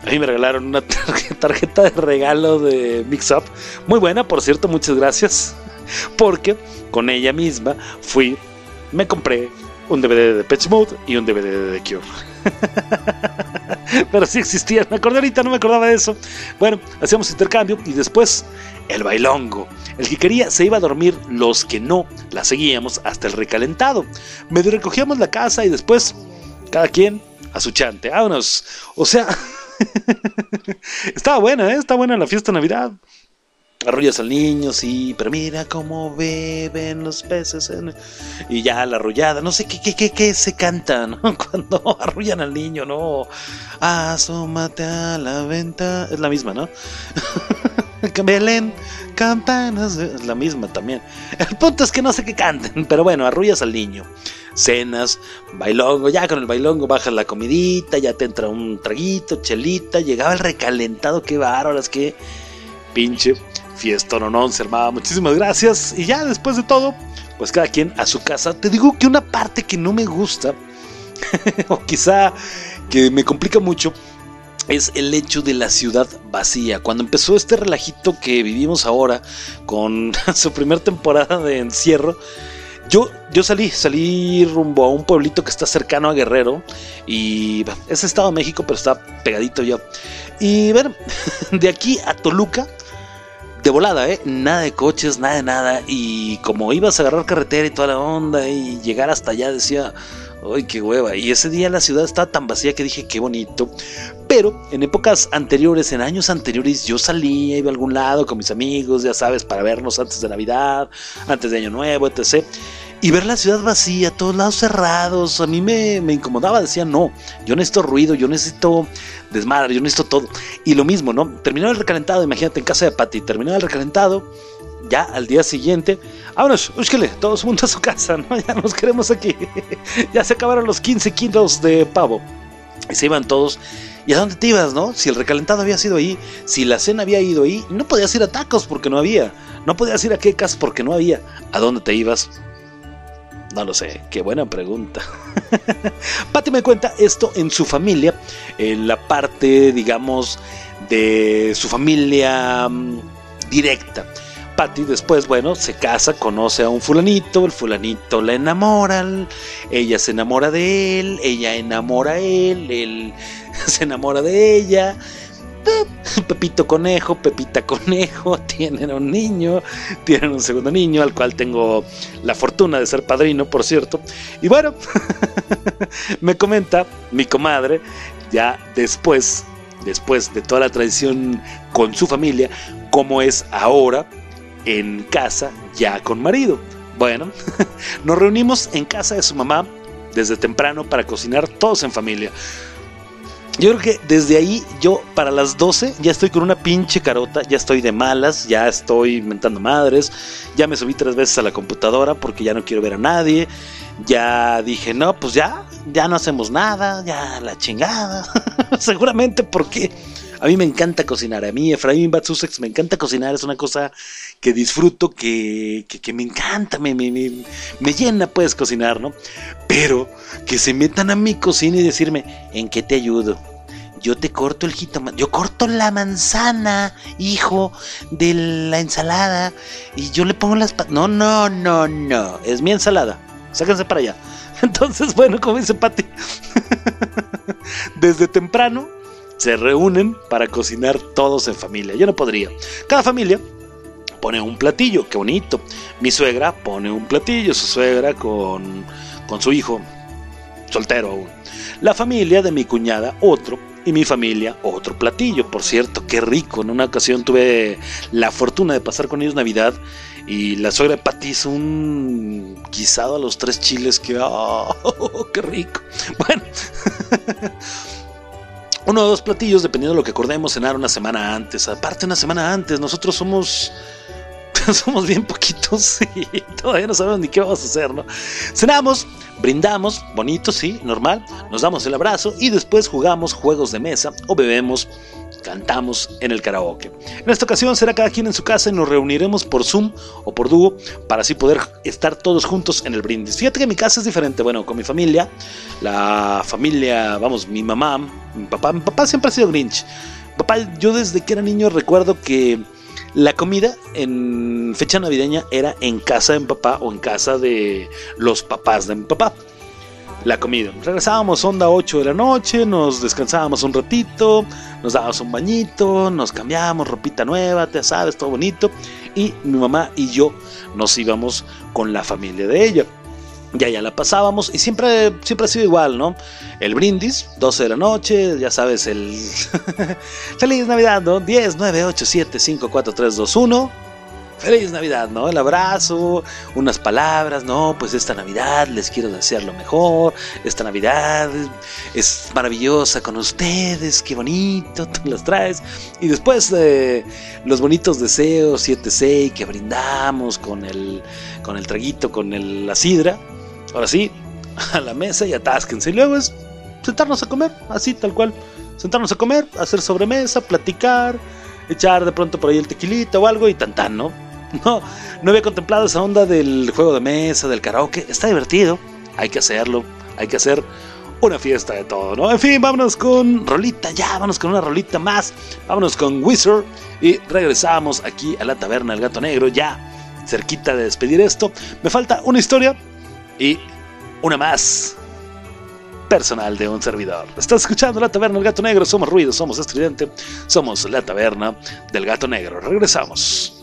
S2: a mí me regalaron una tarje- tarjeta de regalo de Mix Up. Muy buena, por cierto, muchas gracias. Porque con ella misma fui, me compré un DVD de Patch y un DVD de The Cure. Pero sí existían, me acordé ahorita, no me acordaba de eso. Bueno, hacíamos intercambio y después el bailongo. El que quería se iba a dormir, los que no la seguíamos hasta el recalentado. Medio recogíamos la casa y después cada quien a su chante. Vámonos. O sea, estaba buena, ¿eh? Está buena la fiesta de Navidad. Arrullas al niño, sí, pero mira cómo beben los peces. Y ya la arrullada, no sé qué, qué, qué, qué se canta, ¿no? Cuando arrullan al niño, ¿no? Asómate a la venta. Es la misma, ¿no? Belén, campanas. Es la misma también. El punto es que no sé qué canten, pero bueno, arrullas al niño. Cenas, bailongo, ya con el bailongo bajas la comidita, ya te entra un traguito, chelita, llegaba el recalentado, qué bárbaras, qué pinche fiesta no, no, se armaba. Muchísimas gracias. Y ya después de todo, pues cada quien a su casa. Te digo que una parte que no me gusta, o quizá que me complica mucho, es el hecho de la ciudad vacía. Cuando empezó este relajito que vivimos ahora, con su primer temporada de encierro, yo, yo salí, salí rumbo a un pueblito que está cercano a Guerrero, y es Estado de México, pero está pegadito yo. Y bueno, de aquí a Toluca, de volada, ¿eh? Nada de coches, nada de nada. Y como ibas a agarrar carretera y toda la onda y llegar hasta allá, decía, Ay, qué hueva. Y ese día la ciudad estaba tan vacía que dije, qué bonito. Pero en épocas anteriores, en años anteriores, yo salía, iba a algún lado con mis amigos, ya sabes, para vernos antes de Navidad, antes de Año Nuevo, etc. Y ver la ciudad vacía, todos lados cerrados, a mí me, me incomodaba. Decía, no, yo necesito ruido, yo necesito desmadre, yo necesito todo. Y lo mismo, ¿no? Terminaba el recalentado, imagínate en casa de Pati, terminaba el recalentado, ya al día siguiente, vámonos, úsquele, todos juntos a su casa, ¿no? Ya nos queremos aquí. ya se acabaron los 15 kilos de pavo. Y se iban todos. ¿Y a dónde te ibas, no? Si el recalentado había sido ahí, si la cena había ido ahí, no podías ir a tacos porque no había. No podías ir a quecas porque no había. ¿A dónde te ibas? No lo sé, qué buena pregunta. Pati me cuenta esto en su familia, en la parte, digamos, de su familia mm, directa. Patty después, bueno, se casa, conoce a un fulanito, el fulanito la enamora, el- ella se enamora de él, ella enamora a él, él se enamora de ella. Pe- Pepito Conejo, Pepita Conejo, tienen un niño, tienen un segundo niño, al cual tengo la fortuna de ser padrino, por cierto. Y bueno, me comenta mi comadre, ya después, después de toda la tradición con su familia, cómo es ahora en casa ya con marido. Bueno, nos reunimos en casa de su mamá desde temprano para cocinar todos en familia. Yo creo que desde ahí yo para las 12 ya estoy con una pinche carota, ya estoy de malas, ya estoy inventando madres, ya me subí tres veces a la computadora porque ya no quiero ver a nadie, ya dije, no, pues ya, ya no hacemos nada, ya la chingada, seguramente porque a mí me encanta cocinar, a mí Efraín Bad Sussex me encanta cocinar, es una cosa que disfruto, que, que, me encanta, me, me, me, llena pues cocinar, ¿no? Pero que se metan a mi cocina y decirme, ¿en qué te ayudo? Yo te corto el jitomate, yo corto la manzana, hijo, de la ensalada, y yo le pongo las... No, no, no, no, es mi ensalada, sáquense para allá. Entonces, bueno, como dice Pati, desde temprano se reúnen para cocinar todos en familia. Yo no podría. Cada familia pone un platillo, qué bonito. Mi suegra pone un platillo, su suegra con, con su hijo, soltero aún. La familia de mi cuñada, otro. Y mi familia, otro platillo. Por cierto, qué rico. En una ocasión tuve la fortuna de pasar con ellos Navidad. Y la suegra de Pati hizo un guisado a los tres chiles. Que, ¡oh, qué rico! Bueno, uno o dos platillos, dependiendo de lo que acordemos, cenar una semana antes. Aparte, una semana antes, nosotros somos. Somos bien poquitos y todavía no sabemos ni qué vamos a hacer, ¿no? Cenamos, brindamos, bonito, sí, normal, nos damos el abrazo y después jugamos juegos de mesa o bebemos, cantamos en el karaoke. En esta ocasión será cada quien en su casa y nos reuniremos por Zoom o por dúo para así poder estar todos juntos en el brindis. Fíjate que mi casa es diferente, bueno, con mi familia, la familia, vamos, mi mamá, mi papá, mi papá siempre ha sido Grinch. Papá, yo desde que era niño recuerdo que la comida en fecha navideña era en casa de mi papá o en casa de los papás de mi papá. La comida. Regresábamos onda 8 de la noche, nos descansábamos un ratito, nos dábamos un bañito, nos cambiábamos ropita nueva, te sabes, todo bonito. Y mi mamá y yo nos íbamos con la familia de ella. Ya, ya la pasábamos y siempre, siempre ha sido igual, ¿no? El brindis, 12 de la noche, ya sabes, el... Feliz Navidad, ¿no? 10, 9, 8, 7, 5, 4, 3, 2, 1. Feliz Navidad, ¿no? El abrazo, unas palabras, no, pues esta Navidad les quiero desear lo mejor, esta Navidad es maravillosa con ustedes, qué bonito, tú las traes. Y después eh, los bonitos deseos, 7, 6, que brindamos con el, con el traguito, con el, la sidra. Ahora sí, a la mesa y atásquense. Y luego es sentarnos a comer, así tal cual. Sentarnos a comer, hacer sobremesa, platicar, echar de pronto por ahí el tequilita o algo y tan ¿no? No, no había contemplado esa onda del juego de mesa, del karaoke. Está divertido, hay que hacerlo, hay que hacer una fiesta de todo, ¿no? En fin, vámonos con rolita, ya, vámonos con una rolita más. Vámonos con Wizard y regresamos aquí a la taberna del gato negro, ya cerquita de despedir esto. Me falta una historia y una más personal de un servidor. Estás escuchando la taberna del gato negro, somos ruido, somos estridente, somos la taberna del gato negro. Regresamos.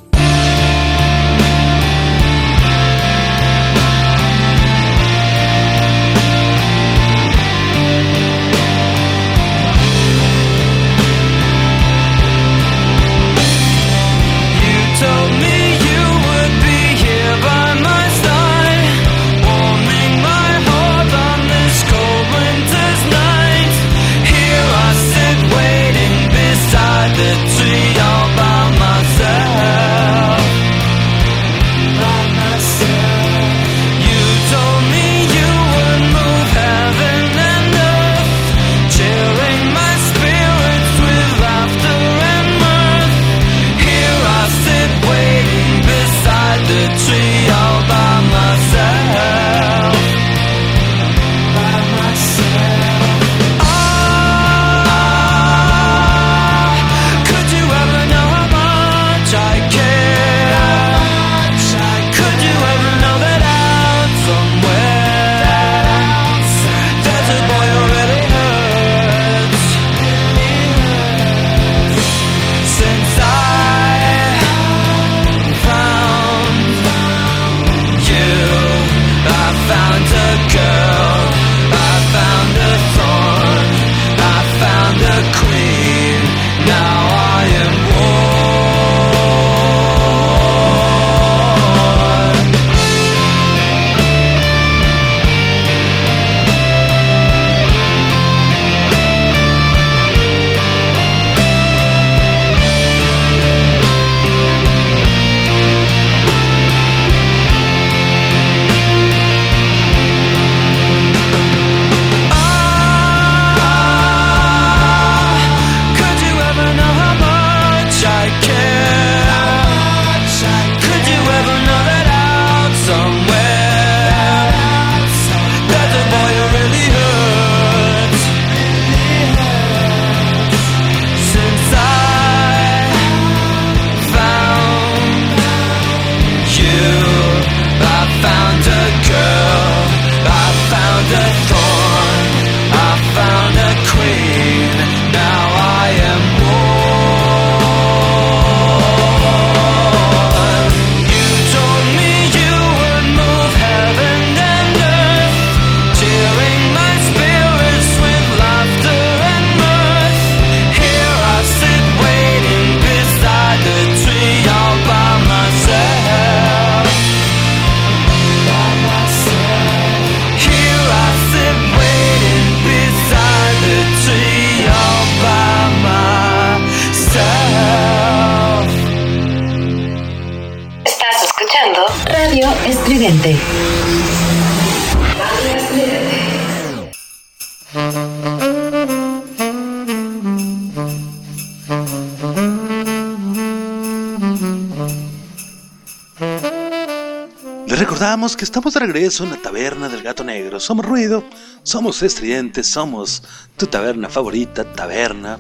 S2: Que estamos de regreso en la taberna del gato negro. Somos ruido, somos estridentes, somos tu taberna favorita, taberna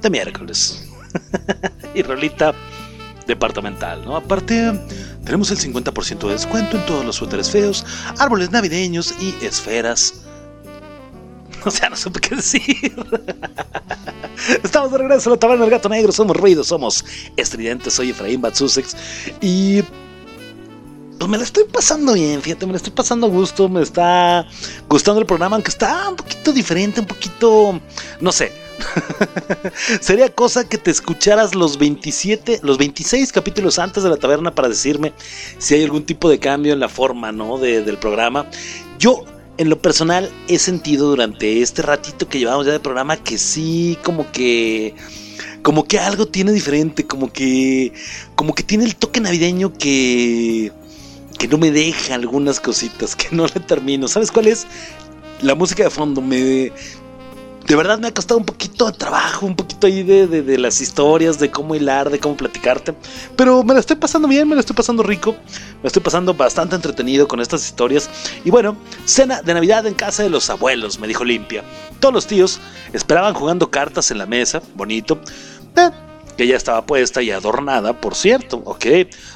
S2: de miércoles. y rolita departamental, ¿no? Aparte, tenemos el 50% de descuento en todos los suéteres feos, árboles navideños y esferas. O sea, no supe qué decir. Estamos de regreso a la taberna del gato negro. Somos ruido, somos estridentes. Soy Efraín Batsusex. Y pues me la estoy pasando bien, fíjate, me la estoy pasando a gusto, me está gustando el programa, aunque está un poquito diferente, un poquito, no sé. Sería cosa que te escucharas los 27, los 26 capítulos antes de la taberna para decirme si hay algún tipo de cambio en la forma, ¿no? De- del programa. Yo, en lo personal, he sentido durante este ratito que llevamos ya de programa que sí, como que como que algo tiene diferente, como que como que tiene el toque navideño que que no me deja algunas cositas, que no le termino. ¿Sabes cuál es? La música de fondo me de verdad me ha costado un poquito de trabajo, un poquito ahí de, de- de las historias, de cómo hilar, de cómo platicarte. Pero me la estoy pasando bien, me la estoy pasando rico, me estoy pasando bastante entretenido con estas historias. Y bueno, cena de Navidad en casa de los abuelos, me dijo Limpia. Todos los tíos esperaban jugando cartas en la mesa, bonito. Eh, que ya estaba puesta y adornada, por cierto, ok.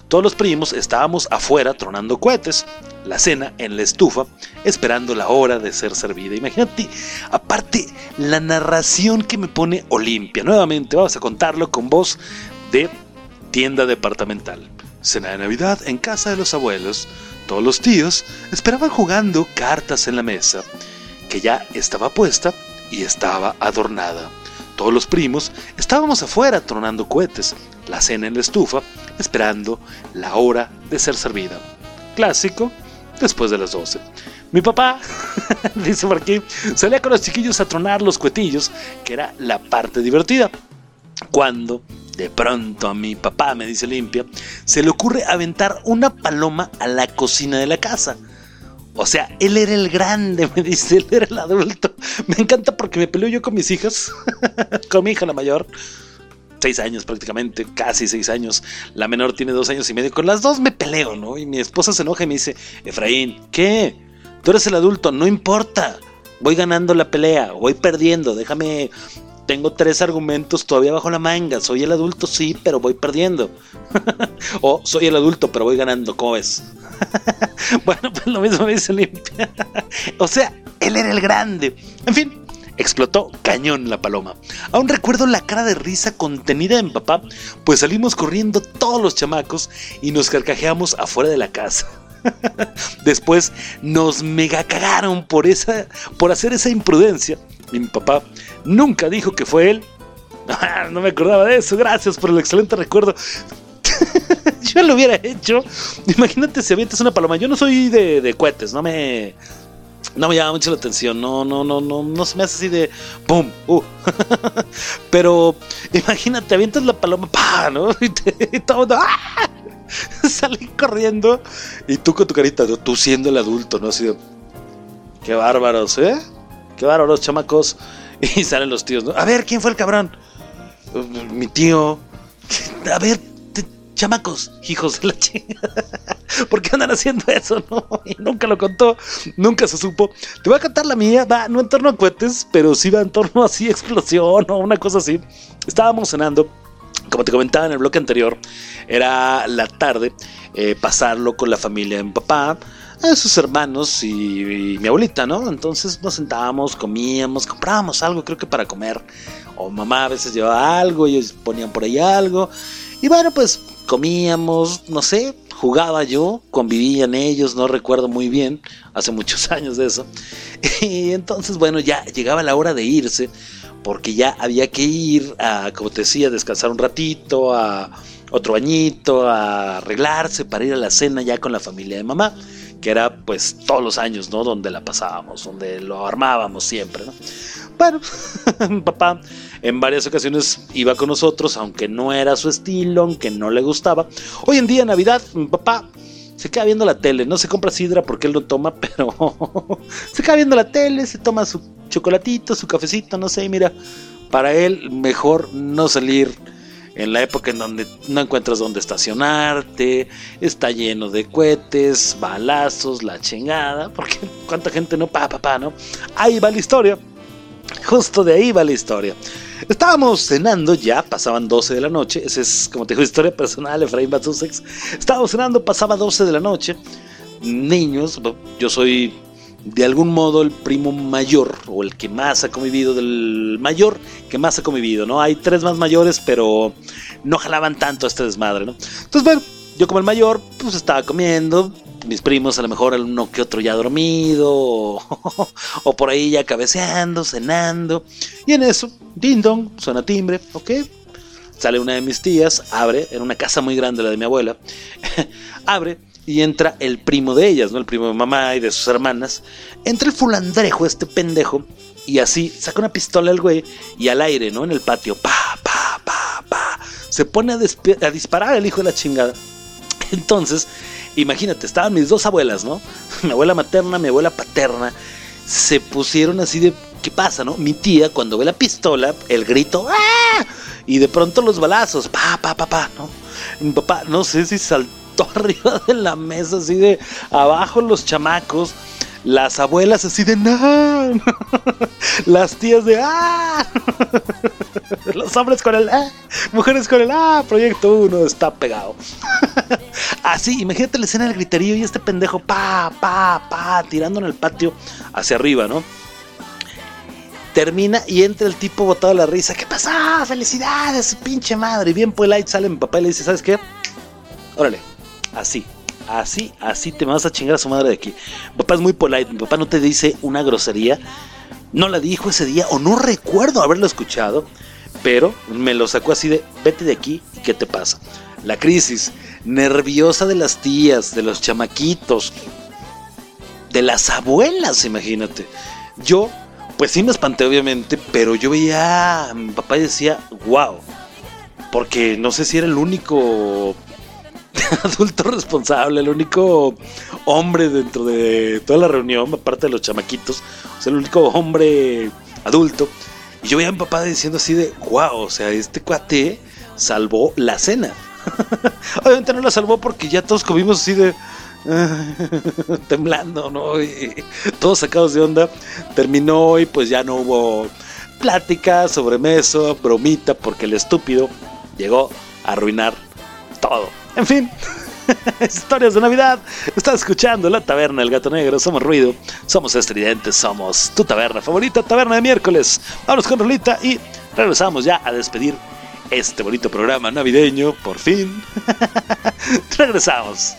S2: Todos los primos estábamos afuera tronando cohetes, la cena en la estufa, esperando la hora de ser servida. Imagínate, aparte, la narración que me pone Olimpia. Nuevamente, vamos a contarlo con voz de tienda departamental. Cena de Navidad en casa de los abuelos. Todos los tíos esperaban jugando cartas en la mesa, que ya estaba puesta y estaba adornada. Todos los primos estábamos afuera tronando cohetes, la cena en la estufa, esperando la hora de ser servida. Clásico, después de las 12. Mi papá, dice por aquí, salía con los chiquillos a tronar los cohetillos, que era la parte divertida. Cuando, de pronto a mi papá, me dice limpia, se le ocurre aventar una paloma a la cocina de la casa. O sea, él era el grande, me dice, él era el adulto. Me encanta porque me peleo yo con mis hijas, con mi hija la mayor, seis años prácticamente, casi seis años. La menor tiene dos años y medio. Con las dos me peleo, ¿no? Y mi esposa se enoja y me dice, Efraín, ¿qué? Tú eres el adulto, no importa. Voy ganando la pelea, voy perdiendo, déjame... Tengo tres argumentos todavía bajo la manga. Soy el adulto, sí, pero voy perdiendo. o soy el adulto, pero voy ganando, ¿cómo ves? bueno, pues lo mismo me dice limpia. o sea, él era el grande. En fin, explotó cañón la paloma. Aún recuerdo la cara de risa contenida en papá, pues salimos corriendo todos los chamacos y nos carcajeamos afuera de la casa. Después nos mega cagaron por esa por hacer esa imprudencia. Y mi papá nunca dijo que fue él. Ah, no me acordaba de eso. Gracias por el excelente recuerdo. Yo lo hubiera hecho. Imagínate si avientas una paloma. Yo no soy de, de cohetes, no me. No me llama mucho la atención. No, no, no, no, no se me hace así de. ¡Pum! Uh. Pero imagínate, avientas la paloma, ¡pa! ¿no? Y, te, y todo ¡ah! Salí corriendo. Y tú con tu carita, tú siendo el adulto, ¿no? Así de. Qué bárbaros, ¿eh? Qué bárbaros, chamacos. Y salen los tíos, ¿no? A ver, ¿quién fue el cabrón? Mi tío. A ver, chamacos, hijos de la chingada. ¿Por qué andan haciendo eso? No, y nunca lo contó, nunca se supo. Te voy a contar la mía, va, no en torno a cohetes, pero sí va en torno así, explosión o una cosa así. Estábamos cenando, como te comentaba en el bloque anterior, era la tarde, eh, pasarlo con la familia de mi papá, a sus hermanos y, y mi abuelita, ¿no? Entonces nos sentábamos, comíamos, comprábamos algo, creo que para comer. O mamá a veces llevaba algo, ellos ponían por ahí algo. Y bueno, pues comíamos, no sé, jugaba yo, convivían ellos, no recuerdo muy bien, hace muchos años de eso. Y entonces, bueno, ya llegaba la hora de irse, porque ya había que ir a, como te decía, descansar un ratito, a otro bañito, a arreglarse para ir a la cena ya con la familia de mamá, que era pues todos los años, ¿no? Donde la pasábamos, donde lo armábamos siempre, ¿no? Bueno, papá en varias ocasiones iba con nosotros, aunque no era su estilo, aunque no le gustaba. Hoy en día, en Navidad, mi papá se queda viendo la tele, no se compra sidra porque él no toma, pero se queda viendo la tele, se toma su chocolatito, su cafecito, no sé, y mira, para él mejor no salir en la época en donde no encuentras dónde estacionarte, está lleno de cohetes, balazos, la chingada, porque cuánta gente no, pa, pa, pa, ¿no? Ahí va la historia. Justo de ahí va la historia. Estábamos cenando ya, pasaban 12 de la noche. Esa es, como te digo, historia personal, Efraín Batsusex. Estábamos cenando, pasaba 12 de la noche. Niños, yo soy de algún modo el primo mayor o el que más ha convivido del mayor que más ha convivido, ¿no? Hay tres más mayores, pero no jalaban tanto este desmadre, ¿no? Entonces, bueno, yo como el mayor, pues estaba comiendo, mis primos a lo mejor uno que otro ya dormido, o, por ahí ya cabeceando, cenando, y en eso, ding dong, suena timbre, ok, sale una de mis tías, abre, en una casa muy grande la de mi abuela, abre y entra el primo de ellas, ¿no? El primo de mamá y de sus hermanas. Entra el fulandrejo, este pendejo, y así saca una pistola al güey y al aire, ¿no? En el patio, pa, pa, pa, pa. Se pone a disparar el hijo de la chingada. Entonces, imagínate, estaban mis dos abuelas, ¿no? Mi abuela materna, mi abuela paterna. Se pusieron así de, ¿qué pasa, no? Mi tía, cuando ve la pistola, el grito, ¡ah! Y de pronto los balazos, pa, pa, pa, pa, ¿no? Papá, no sé si saltó arriba de la mesa, así de abajo los chamacos. Las abuelas así de no. Las tías de ah. Los hombres con el ah. Mujeres con el ah. Proyecto 1 está pegado. Así, imagínate la escena del griterío y este pendejo pa, pa, pa, tirando en el patio hacia arriba, ¿no? Termina y entra el tipo botado de la risa. ¿Qué pasa? ¡Felicidades, pinche madre! Y bien polite sale mi papá y le dice, ¿sabes qué? Órale, así, así, así te vas a chingar a su madre de aquí. Mi papá es muy polite, mi papá no te dice una grosería. No la dijo ese día o no recuerdo haberlo escuchado, pero me lo sacó así de, vete de aquí, ¿y qué te pasa? La crisis nerviosa de las tías, de los chamaquitos, de las abuelas, imagínate. Yo, pues sí me espanté obviamente, pero yo veía a mi papá y decía, wow, porque no sé si era el único adulto responsable, el único hombre dentro de toda la reunión, aparte de los chamaquitos, o sea, el único hombre adulto. Y yo veía a mi papá diciendo así de, wow, o sea, este cuate salvó la cena. Obviamente no la salvó porque ya todos comimos así de... temblando, ¿no? Todos sacados de onda. Terminó y pues ya no hubo plática, sobremesa, bromita, porque el estúpido llegó a arruinar todo. En fin, historias de Navidad. Estás escuchando La Taberna del Gato Negro. Somos ruido, somos estridentes, somos tu taberna favorita, taberna de miércoles. Vamos con Rolita y regresamos ya a despedir este bonito programa navideño. Por fin. regresamos.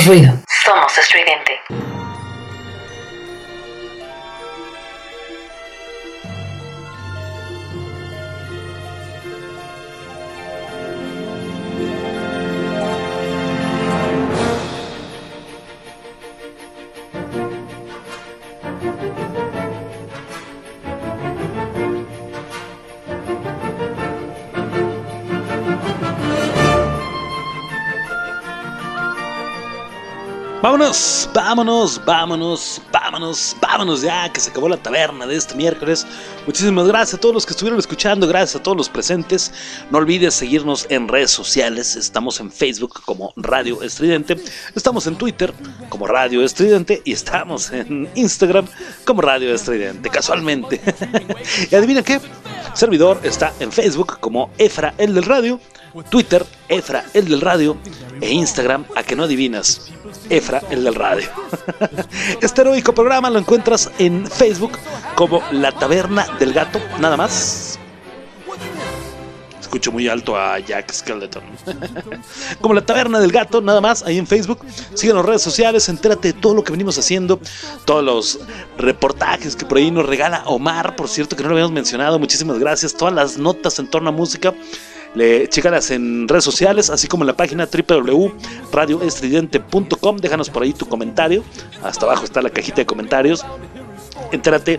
S6: Somos ruido.
S2: Vámonos, vámonos, vámonos, vámonos, vámonos ya, que se acabó la taberna de este miércoles. Muchísimas gracias a todos los que estuvieron escuchando, gracias a todos los presentes. No olvides seguirnos en redes sociales, estamos en Facebook como Radio Estridente, estamos en Twitter como Radio Estridente y estamos en Instagram como Radio Estridente, casualmente. y adivina qué, servidor está en Facebook como Efra el del Radio, Twitter Efra el del Radio e Instagram a que no adivinas. Efra, el del radio. Este heroico programa lo encuentras en Facebook como La Taberna del Gato, nada más. Escucho muy alto a Jack Skeleton. Como la Taberna del Gato, nada más, ahí en Facebook. Sigue en las redes sociales, entérate de todo lo que venimos haciendo, todos los reportajes que por ahí nos regala Omar, por cierto, que no lo habíamos mencionado. Muchísimas gracias. Todas las notas en torno a música. Le, en redes sociales, así como en la página www.radioestridente.com. Déjanos por ahí tu comentario. Hasta abajo está la cajita de comentarios. Entérate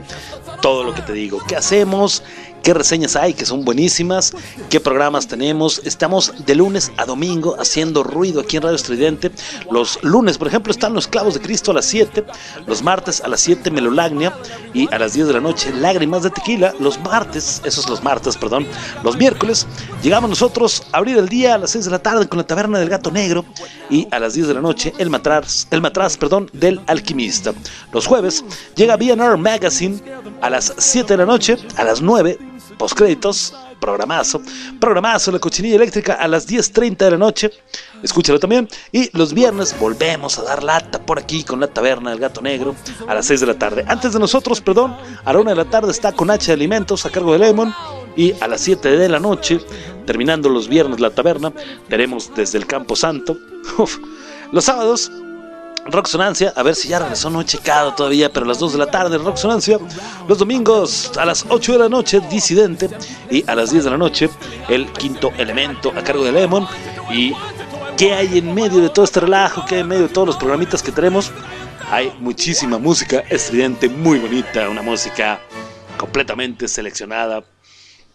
S2: todo lo que te digo. ¿Qué hacemos? ¿Qué reseñas hay que son buenísimas? ¿Qué programas tenemos? Estamos de lunes a domingo haciendo ruido aquí en Radio Estridente. Los lunes, por ejemplo, están los clavos de Cristo a las 7. Los martes a las 7, Melolagnia. Y a las 10 de la noche, Lágrimas de Tequila. Los martes, esos los martes, perdón. Los miércoles, llegamos nosotros a abrir el día a las 6 de la tarde con la Taberna del Gato Negro. Y a las 10 de la noche, el matraz, el matraz perdón, del Alquimista. Los jueves, llega BNR Magazine a las 7 de la noche. A las 9, postcréditos, programazo, programazo, la cochinilla eléctrica a las 10.30 de la noche, escúchalo también, y los viernes volvemos a dar lata por aquí con la taberna del gato negro a las 6 de la tarde. Antes de nosotros, perdón, a la 1 de la tarde está con H de Alimentos a cargo de Lemon, y a las 7 de la noche, terminando los viernes la taberna, tenemos desde el Campo Santo, los sábados Rock Sonancia, a ver si ya regresó, no he checado todavía, pero a las 2 de la tarde Rock Sonancia. Los domingos a las 8 de la noche, Disidente. Y a las 10 de la noche, el quinto elemento a cargo de Lemon. Y qué hay en medio de todo este relajo, qué hay en medio de todos los programitas que tenemos. Hay muchísima música estridente, muy bonita, una música completamente seleccionada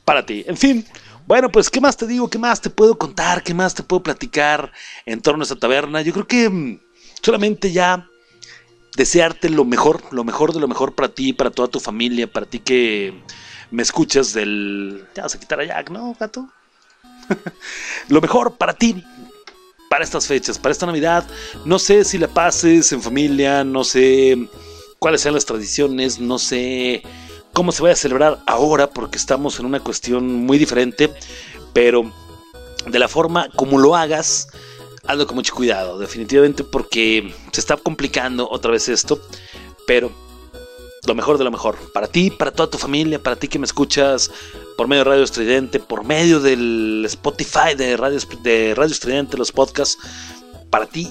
S2: para ti. En fin, bueno, pues, ¿qué más te digo? ¿Qué más te puedo contar? ¿Qué más te puedo platicar en torno a esta taberna? Yo creo que mm, solamente ya desearte lo mejor, lo mejor de lo mejor para ti, para toda tu familia, para ti que me escuchas del... Ya vas a quitar a Jack, ¿no, gato? lo mejor para ti, para estas fechas, para esta Navidad. No sé si la pases en familia, no sé cuáles sean las tradiciones, no sé cómo se vaya a celebrar ahora, porque estamos en una cuestión muy diferente, pero de la forma como lo hagas, hazlo con mucho cuidado, definitivamente, porque se está complicando otra vez esto, pero lo mejor de lo mejor, para ti, para toda tu familia, para ti que me escuchas por medio de Radio Estridente, por medio del Spotify de Radio, de Radio Estridente, los podcasts, para ti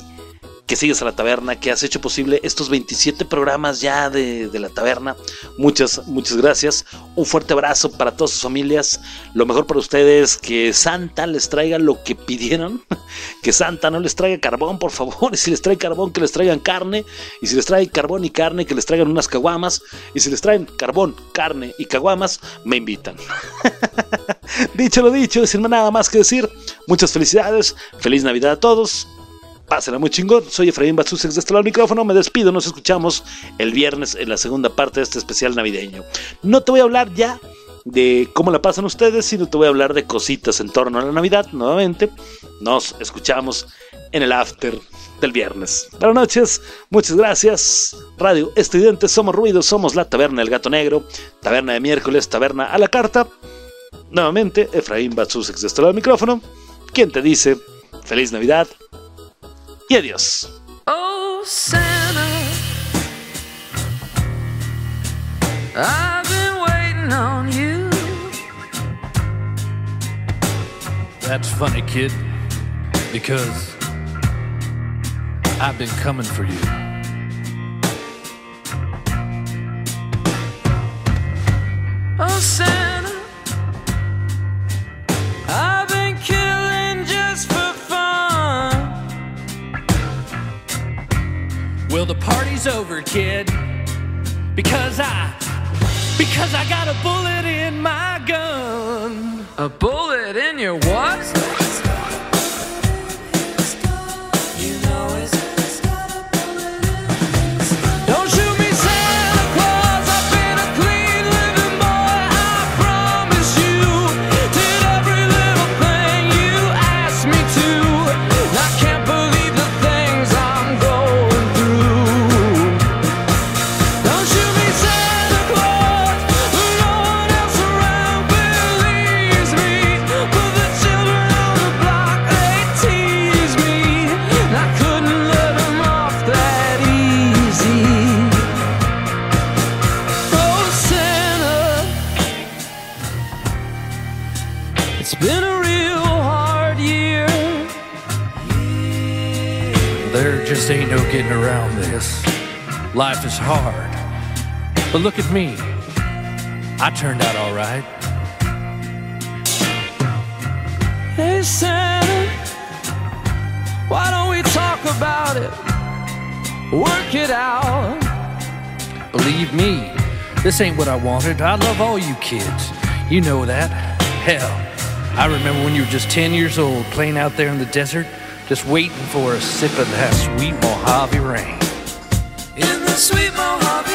S2: que sigues a la taberna, que has hecho posible estos 27 programas ya de, de, la taberna. Muchas, muchas gracias. Un fuerte abrazo para todas sus familias. Lo mejor para ustedes, que Santa les traiga lo que pidieron. Que Santa no les traiga carbón, por favor. Y si les trae carbón, que les traigan carne. Y si les trae carbón y carne, que les traigan unas caguamas. Y si les traen carbón, carne y caguamas, me invitan. dicho lo dicho, sin nada más que decir. Muchas felicidades. Feliz Navidad a todos. Pásenla muy chingón. Soy Efraín Batsusex de este del micrófono. Me despido. Nos escuchamos el viernes en la segunda parte de este especial navideño. No te voy a hablar ya de cómo la pasan ustedes, sino te voy a hablar de cositas en torno a la Navidad nuevamente. Nos escuchamos en el after del viernes. Buenas noches, muchas gracias. Radio Estudiantes, somos ruido, somos la taberna del gato negro, taberna de miércoles, taberna a la carta. Nuevamente, Efraín Batsusex de este lado del micrófono. ¿Quién te dice? Feliz Navidad y adiós.
S3: Oh, Santa, I've been waiting on you.
S1: That's funny, kid, because
S3: I've been coming for you. Party's over, kid. Because I, because I got a bullet in my gun. A bullet Life is hard. But look at me. I turned out all right. Hey, Santa, why don't we talk about it? Work it out. Believe me, this ain't what I wanted. I love all you kids. You know that. Hell, I remember when you were just 10 years old playing out there in the desert, just waiting for a sip of that sweet Mojave rain sweet Mojave.